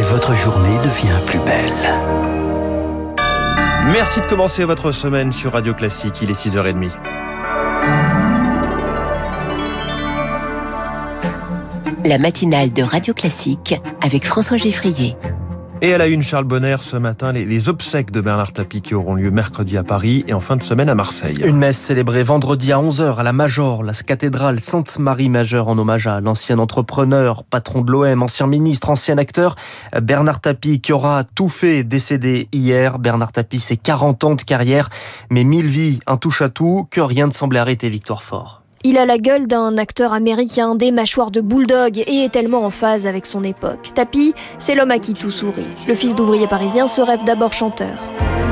et votre journée devient plus belle. Merci de commencer votre semaine sur Radio Classique, il est 6h30. La matinale de Radio Classique avec François Geffrier. Et à la une, Charles Bonner, ce matin, les, les, obsèques de Bernard Tapie qui auront lieu mercredi à Paris et en fin de semaine à Marseille. Une messe célébrée vendredi à 11h à la Major, la cathédrale Sainte-Marie-Majeure en hommage à l'ancien entrepreneur, patron de l'OM, ancien ministre, ancien acteur, Bernard Tapie qui aura tout fait décédé hier. Bernard Tapie, c'est 40 ans de carrière, mais mille vies, un touche à tout, que rien ne semblait arrêter Victoire Fort. Il a la gueule d'un acteur américain, des mâchoires de bulldog et est tellement en phase avec son époque. Tapi, c'est l'homme à qui tout sourit. Le fils d'ouvrier parisien se rêve d'abord chanteur.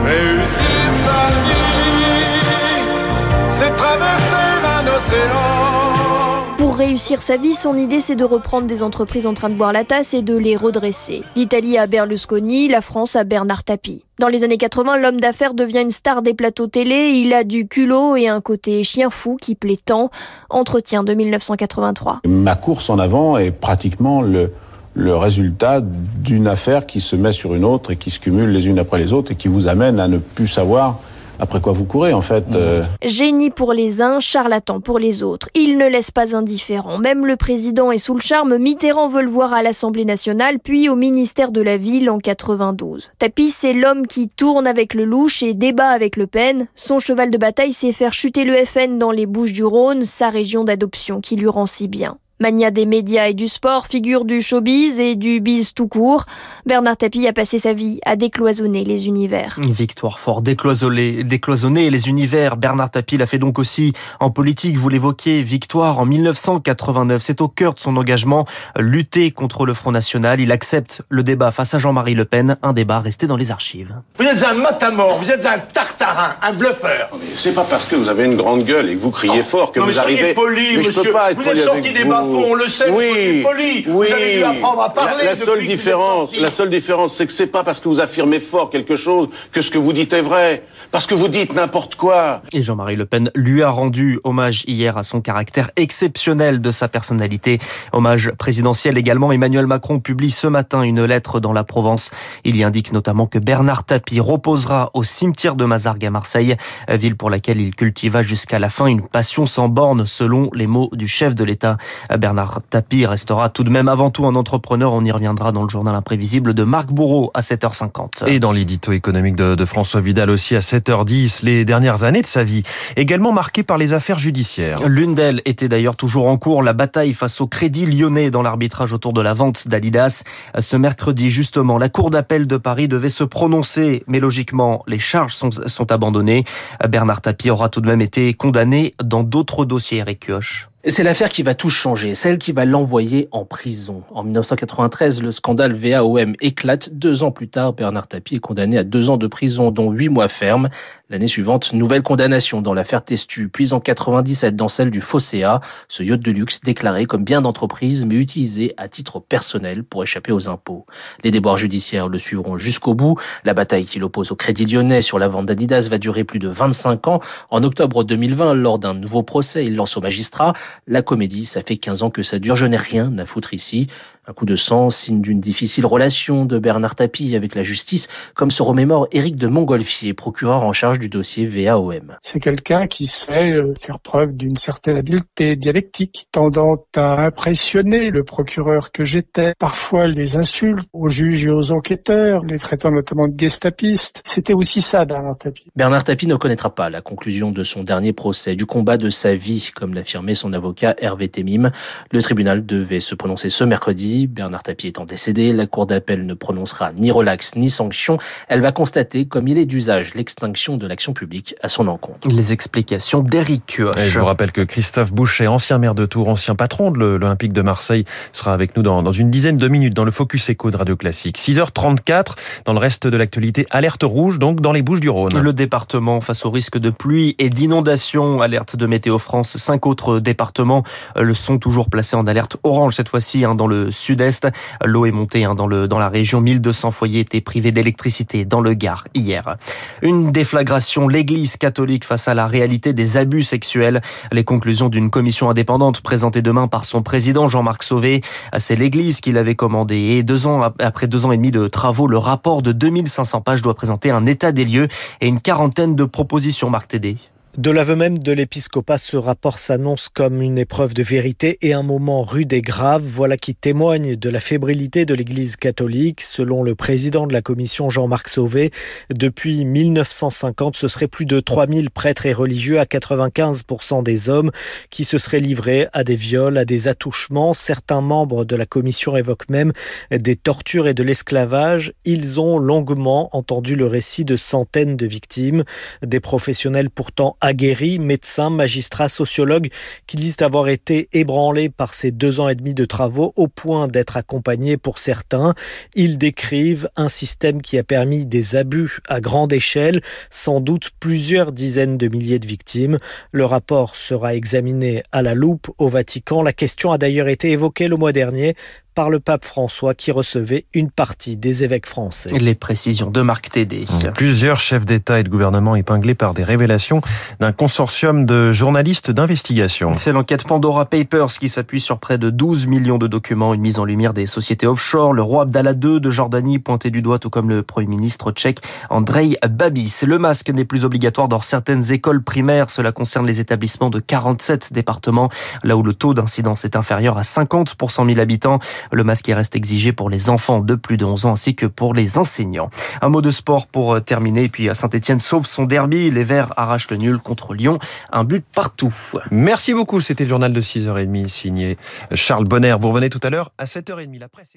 Réussir sa. Réussir sa vie, son idée c'est de reprendre des entreprises en train de boire la tasse et de les redresser. L'Italie à Berlusconi, la France à Bernard Tapie. Dans les années 80, l'homme d'affaires devient une star des plateaux télé. Il a du culot et un côté chien fou qui plaît tant. Entretien de 1983. Ma course en avant est pratiquement le résultat d'une affaire qui se met sur une autre et qui se cumule les unes après les autres et qui vous amène à ne plus savoir après quoi vous courez en fait. Euh... Génie pour les uns, charlatan pour les autres. Il ne laisse pas indifférent. Même le président est sous le charme. Mitterrand veut le voir à l'Assemblée nationale, puis au ministère de la Ville en 92. Tapis, c'est l'homme qui tourne avec le louche et débat avec Le Pen. Son cheval de bataille, c'est faire chuter le FN dans les Bouches du Rhône, sa région d'adoption qui lui rend si bien. Mania des médias et du sport, figure du showbiz et du biz tout court, Bernard Tapie a passé sa vie à décloisonner les univers. Victoire fort, décloisonner, décloisonner les univers. Bernard Tapie l'a fait donc aussi en politique, vous l'évoquez, victoire en 1989. C'est au cœur de son engagement, lutter contre le Front National. Il accepte le débat face à Jean-Marie Le Pen, un débat resté dans les archives. Vous êtes un matamor, vous êtes un tartarin, un bluffeur. C'est pas parce que vous avez une grande gueule et que vous criez oh, fort que non, vous mais arrivez... Poli, mais monsieur. je peux pas être vous poli êtes sorti avec des vous. on le sait, oui, poli. Oui. Vous avez dû apprendre à parler. La, la seule différence, la seule différence, c'est que c'est pas parce que vous affirmez fort quelque chose que ce que vous dites est vrai. Parce que vous dites n'importe quoi. Et Jean-Marie Le Pen lui a rendu hommage hier à son caractère exceptionnel de sa personnalité. Hommage présidentiel également. Emmanuel Macron publie ce matin une lettre dans la Provence. Il y indique notamment que Bernard Tapie reposera au cimetière de Mazargues à Marseille, ville pour laquelle il cultiva jusqu'à la fin une passion sans borne selon les mots du chef de l'État. Bernard Tapie restera tout de même avant tout un entrepreneur. On y reviendra dans le journal imprévisible de Marc Bourreau à 7h50. Et dans l'édito économique de, de, François Vidal aussi à 7h10, les dernières années de sa vie, également marquées par les affaires judiciaires. L'une d'elles était d'ailleurs toujours en cours, la bataille face au crédit lyonnais dans l'arbitrage autour de la vente d'Adidas. Ce mercredi, justement, la Cour d'appel de Paris devait se prononcer, mais logiquement, les charges sont, sont abandonnées. Bernard Tapie aura tout de même été condamné dans d'autres dossiers, Eric Kioch. C'est l'affaire qui va tout changer, celle qui va l'envoyer en prison. En 1993, le scandale VAOM éclate. Deux ans plus tard, Bernard Tapie est condamné à deux ans de prison, dont huit mois ferme. L'année suivante, nouvelle condamnation dans l'affaire Testu, puis en 97 dans celle du Fosséa, ce yacht de luxe déclaré comme bien d'entreprise, mais utilisé à titre personnel pour échapper aux impôts. Les déboires judiciaires le suivront jusqu'au bout. La bataille qui l'oppose au Crédit Lyonnais sur la vente d'Adidas va durer plus de 25 ans. En octobre 2020, lors d'un nouveau procès, il lance au magistrat la comédie, ça fait 15 ans que ça dure, je n'ai rien à foutre ici. Un coup de sang, signe d'une difficile relation de Bernard Tapie avec la justice, comme se remémore Éric de Montgolfier, procureur en charge du dossier VAOM. C'est quelqu'un qui sait faire preuve d'une certaine habileté dialectique, tendant à impressionner le procureur que j'étais, parfois les insultes aux juges et aux enquêteurs, les traitant notamment de gestapistes. C'était aussi ça, Bernard Tapie. Bernard Tapie ne connaîtra pas la conclusion de son dernier procès, du combat de sa vie, comme l'affirmait son avocat Hervé Temim. Le tribunal devait se prononcer ce mercredi. Bernard Tapie étant décédé, la cour d'appel ne prononcera ni relax ni sanction. Elle va constater, comme il est d'usage, l'extinction de l'action publique à son encontre. Les explications d'Éric Kioch. Et je vous rappelle que Christophe Boucher, ancien maire de Tours, ancien patron de l'Olympique de Marseille, sera avec nous dans, dans une dizaine de minutes dans le Focus Éco de Radio Classique. 6h34, dans le reste de l'actualité, alerte rouge, donc dans les Bouches du Rhône. Le département face au risque de pluie et d'inondation, alerte de Météo France. Cinq autres départements le sont toujours placés en alerte orange cette fois-ci hein, dans le sud L'eau est montée hein, dans, le, dans la région. 1200 foyers étaient privés d'électricité dans le Gard hier. Une déflagration, l'église catholique face à la réalité des abus sexuels. Les conclusions d'une commission indépendante présentée demain par son président Jean-Marc Sauvé. C'est l'église qui l'avait commandé. Et deux ans, après deux ans et demi de travaux, le rapport de 2500 pages doit présenter un état des lieux et une quarantaine de propositions, Marc. De l'aveu même de l'épiscopat, ce rapport s'annonce comme une épreuve de vérité et un moment rude et grave. Voilà qui témoigne de la fébrilité de l'Église catholique. Selon le président de la commission Jean-Marc Sauvé, depuis 1950, ce serait plus de 3000 prêtres et religieux à 95% des hommes qui se seraient livrés à des viols, à des attouchements. Certains membres de la commission évoquent même des tortures et de l'esclavage. Ils ont longuement entendu le récit de centaines de victimes, des professionnels pourtant aguerris, médecins, magistrats, sociologues, qui disent avoir été ébranlés par ces deux ans et demi de travaux au point d'être accompagnés pour certains. Ils décrivent un système qui a permis des abus à grande échelle, sans doute plusieurs dizaines de milliers de victimes. Le rapport sera examiné à la loupe au Vatican. La question a d'ailleurs été évoquée le mois dernier par le pape François qui recevait une partie des évêques français. Les précisions de Marc Tédé. Plusieurs chefs d'État et de gouvernement épinglés par des révélations d'un consortium de journalistes d'investigation. C'est l'enquête Pandora Papers qui s'appuie sur près de 12 millions de documents, une mise en lumière des sociétés offshore, le roi Abdallah II de Jordanie pointé du doigt, tout comme le Premier ministre tchèque Andrei Babis. Le masque n'est plus obligatoire dans certaines écoles primaires. Cela concerne les établissements de 47 départements, là où le taux d'incidence est inférieur à 50 pour 100 000 habitants. Le masque reste exigé pour les enfants de plus de 11 ans ainsi que pour les enseignants. Un mot de sport pour euh, terminer. Et puis Saint-Etienne sauve son derby. Les Verts arrachent le nul contre Lyon. Un but partout. Merci beaucoup. C'était le journal de 6h30 signé Charles Bonner. Vous revenez tout à l'heure à 7h30. La presse